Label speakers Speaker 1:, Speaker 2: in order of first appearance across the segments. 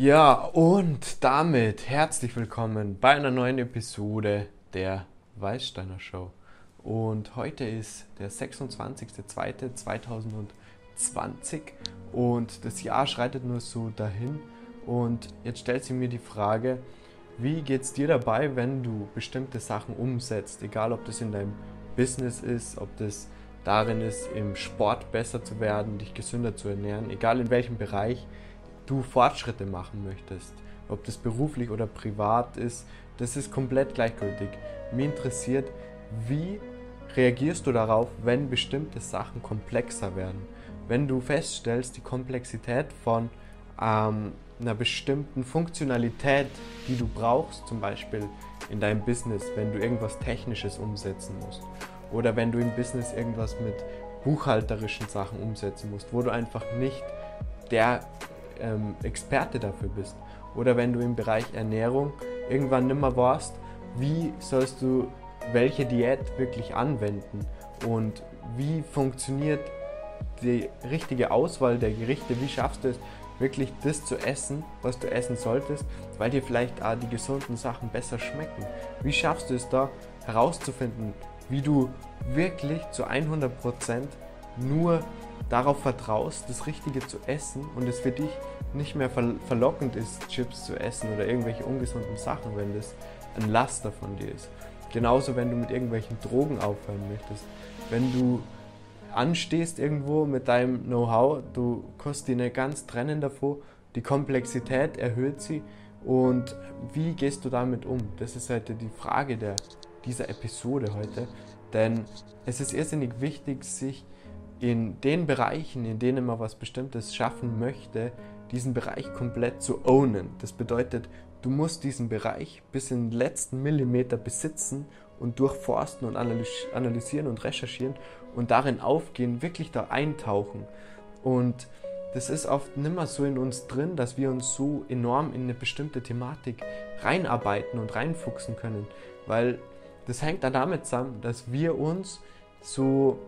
Speaker 1: Ja, und damit herzlich willkommen bei einer neuen Episode der Weißsteiner Show. Und heute ist der 26.02.2020 und das Jahr schreitet nur so dahin. Und jetzt stellt sich mir die Frage, wie geht es dir dabei, wenn du bestimmte Sachen umsetzt? Egal, ob das in deinem Business ist, ob das darin ist, im Sport besser zu werden, dich gesünder zu ernähren, egal in welchem Bereich du Fortschritte machen möchtest. Ob das beruflich oder privat ist, das ist komplett gleichgültig. Mir interessiert, wie reagierst du darauf, wenn bestimmte Sachen komplexer werden? Wenn du feststellst, die Komplexität von ähm, einer bestimmten Funktionalität, die du brauchst, zum Beispiel in deinem Business, wenn du irgendwas Technisches umsetzen musst. Oder wenn du im Business irgendwas mit buchhalterischen Sachen umsetzen musst, wo du einfach nicht der ähm, Experte dafür bist. Oder wenn du im Bereich Ernährung irgendwann nimmer warst, wie sollst du welche Diät wirklich anwenden und wie funktioniert die richtige Auswahl der Gerichte, wie schaffst du es wirklich das zu essen, was du essen solltest, weil dir vielleicht auch die gesunden Sachen besser schmecken. Wie schaffst du es da herauszufinden, wie du wirklich zu 100% nur darauf vertraust, das Richtige zu essen und es für dich nicht mehr verlockend ist, Chips zu essen oder irgendwelche ungesunden Sachen, wenn das ein Laster von dir ist. Genauso, wenn du mit irgendwelchen Drogen aufhören möchtest. Wenn du anstehst irgendwo mit deinem Know-how, du kannst dich nicht ganz trennen davor, die Komplexität erhöht sie und wie gehst du damit um? Das ist heute die Frage der, dieser Episode heute, denn es ist irrsinnig wichtig, sich in den Bereichen, in denen man was Bestimmtes schaffen möchte, diesen Bereich komplett zu ownen. Das bedeutet, du musst diesen Bereich bis in den letzten Millimeter besitzen und durchforsten und analysieren und recherchieren und darin aufgehen, wirklich da eintauchen. Und das ist oft nimmer so in uns drin, dass wir uns so enorm in eine bestimmte Thematik reinarbeiten und reinfuchsen können, weil das hängt dann damit zusammen, dass wir uns so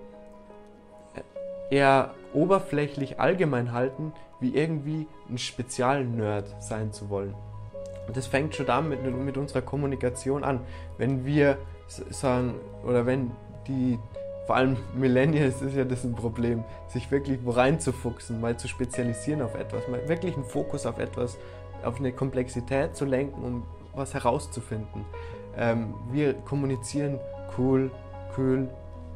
Speaker 1: eher oberflächlich allgemein halten, wie irgendwie ein Spezial-Nerd sein zu wollen. Und das fängt schon damit mit, unserer Kommunikation an. Wenn wir sagen, oder wenn die, vor allem Millennials ist ja das ein Problem, sich wirklich reinzufuchsen, mal zu spezialisieren auf etwas, mal wirklich einen Fokus auf etwas, auf eine Komplexität zu lenken, um was herauszufinden. Ähm, wir kommunizieren cool, cool,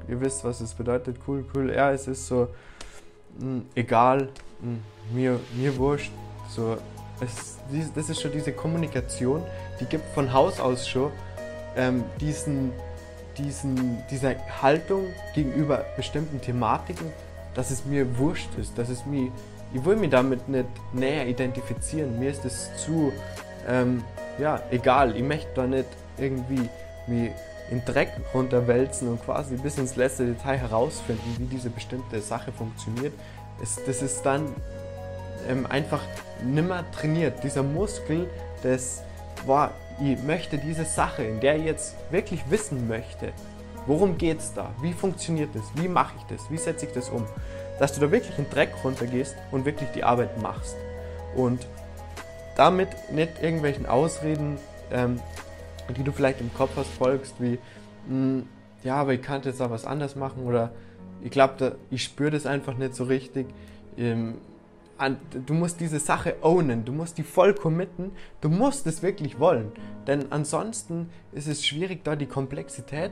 Speaker 1: ihr wisst, was es bedeutet, cool, cool. Ja, es ist so mh, hm, egal, mh, hm, mir, mir wurscht. So, es, das ist schon diese Kommunikation, die gibt von Haus aus schon ähm, diesen, diesen, diese Haltung gegenüber bestimmten Thematiken, dass es mir wurscht ist, dass es mir, ich will mich damit nicht näher identifizieren. Mir ist es zu, ähm, ja, egal. Ich möchte da nicht irgendwie mich in Dreck runterwälzen und quasi bis ins letzte Detail herausfinden, wie diese bestimmte Sache funktioniert. Es, das ist dann ähm, einfach nimmer trainiert. Dieser Muskel des, boah, ich möchte diese Sache, in der ich jetzt wirklich wissen möchte, worum geht es da, wie funktioniert das, wie mache ich das, wie setze ich das um, dass du da wirklich in Dreck runtergehst und wirklich die Arbeit machst. Und damit nicht irgendwelchen Ausreden ähm, die du vielleicht im Kopf hast, folgst, wie, mh, hm, ja, aber ich kann jetzt auch was anders machen oder ich glaube, ich spüre das einfach nicht so richtig. Ähm, du musst diese Sache ownen, du musst die voll committen, du musst es wirklich wollen. Denn ansonsten ist es schwierig, da die Komplexität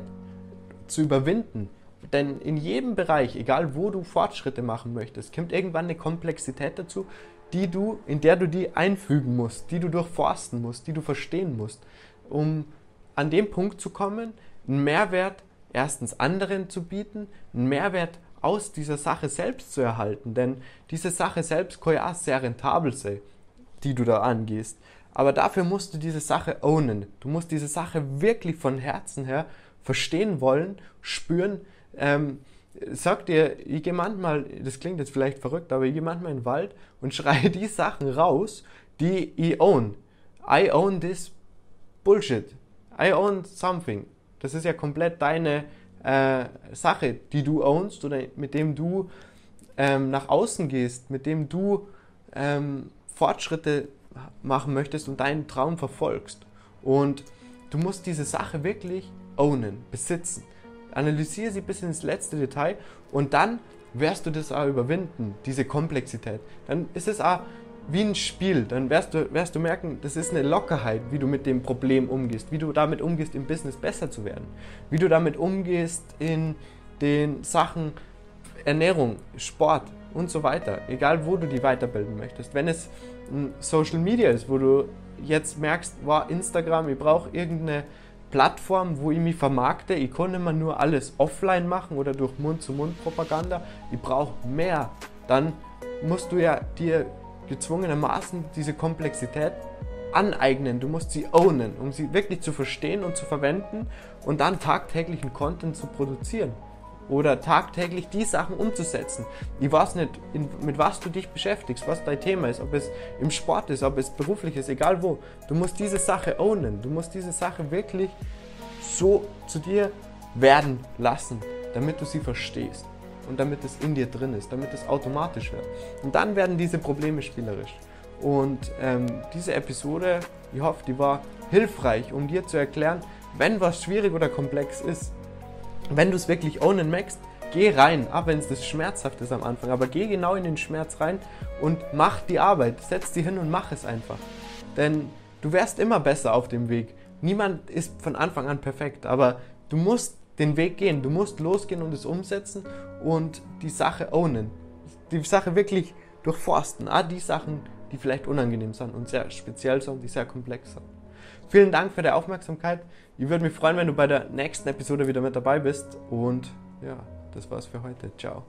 Speaker 1: zu überwinden. Denn in jedem Bereich, egal wo du Fortschritte machen möchtest, kommt irgendwann eine Komplexität dazu, die du, in der du die einfügen musst, die du durchforsten musst, die du verstehen musst um an dem Punkt zu kommen, einen Mehrwert erstens anderen zu bieten, einen Mehrwert aus dieser Sache selbst zu erhalten. Denn diese Sache selbst kann ja sehr rentabel sein, die du da angehst. Aber dafür musst du diese Sache ownen. Du musst diese Sache wirklich von Herzen her verstehen wollen, spüren. Ähm, sag dir, ich gehe manchmal, das klingt jetzt vielleicht verrückt, aber ich gehe manchmal in den Wald und schreie die Sachen raus, die ich own. I own this Bullshit. I own something. Das ist ja komplett deine äh, Sache, die du ownst oder mit dem du ähm, nach außen gehst, mit dem du ähm, Fortschritte machen möchtest und deinen Traum verfolgst. Und du musst diese Sache wirklich ownen, besitzen. Analysiere sie bis ins letzte Detail und dann wirst du das auch überwinden, diese Komplexität. Dann ist es auch wie ein Spiel. Dann wirst du, wirst du merken, das ist eine Lockerheit, wie du mit dem Problem umgehst, wie du damit umgehst, im Business besser zu werden, wie du damit umgehst in den Sachen Ernährung, Sport und so weiter. Egal, wo du die weiterbilden möchtest. Wenn es Social Media ist, wo du jetzt merkst, wow, Instagram, ich brauche irgendeine Plattform, wo ich mich vermarkte. Ich kann immer nur alles offline machen oder durch Mund-zu-Mund-Propaganda. Ich brauche mehr. Dann musst du ja dir gezwungenermaßen diese Komplexität aneignen. Du musst sie ownen, um sie wirklich zu verstehen und zu verwenden und dann tagtäglichen Content zu produzieren oder tagtäglich die Sachen umzusetzen. Ich weiß nicht, in, mit was du dich beschäftigst, was dein Thema ist, ob es im Sport ist, ob es beruflich ist, egal wo. Du musst diese Sache ownen, du musst diese Sache wirklich so zu dir werden lassen, damit du sie verstehst und damit es in dir drin ist, damit es automatisch wird. Und dann werden diese Probleme spielerisch. Und ähm, diese Episode, ich hoffe, die war hilfreich, um dir zu erklären, wenn was schwierig oder komplex ist, wenn du es wirklich ownen magst, geh rein, auch wenn es das schmerzhaft ist am Anfang, aber geh genau in den Schmerz rein und mach die Arbeit, setz dich hin und mach es einfach. Denn du wärst immer besser auf dem Weg. Niemand ist von Anfang an perfekt, aber du musst den Weg gehen, du musst losgehen und es umsetzen und die Sache ownen. Die Sache wirklich durchforsten, auch die Sachen, die vielleicht unangenehm sind und sehr speziell sind, die sehr komplex sind. Vielen Dank für die Aufmerksamkeit. Ich würde mich freuen, wenn du bei der nächsten Episode wieder mit dabei bist. Und ja, das war's für heute. Ciao.